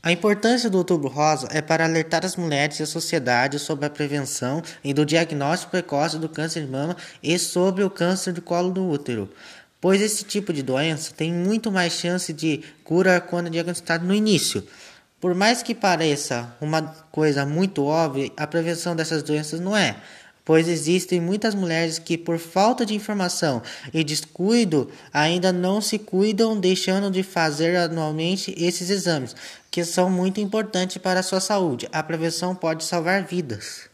A importância do Outubro Rosa é para alertar as mulheres e a sociedade sobre a prevenção e do diagnóstico precoce do câncer de mama e sobre o câncer de colo do útero, pois esse tipo de doença tem muito mais chance de cura quando diagnosticado no início. Por mais que pareça uma coisa muito óbvia, a prevenção dessas doenças não é pois existem muitas mulheres que, por falta de informação e descuido, ainda não se cuidam, deixando de fazer anualmente esses exames, que são muito importantes para a sua saúde. A prevenção pode salvar vidas.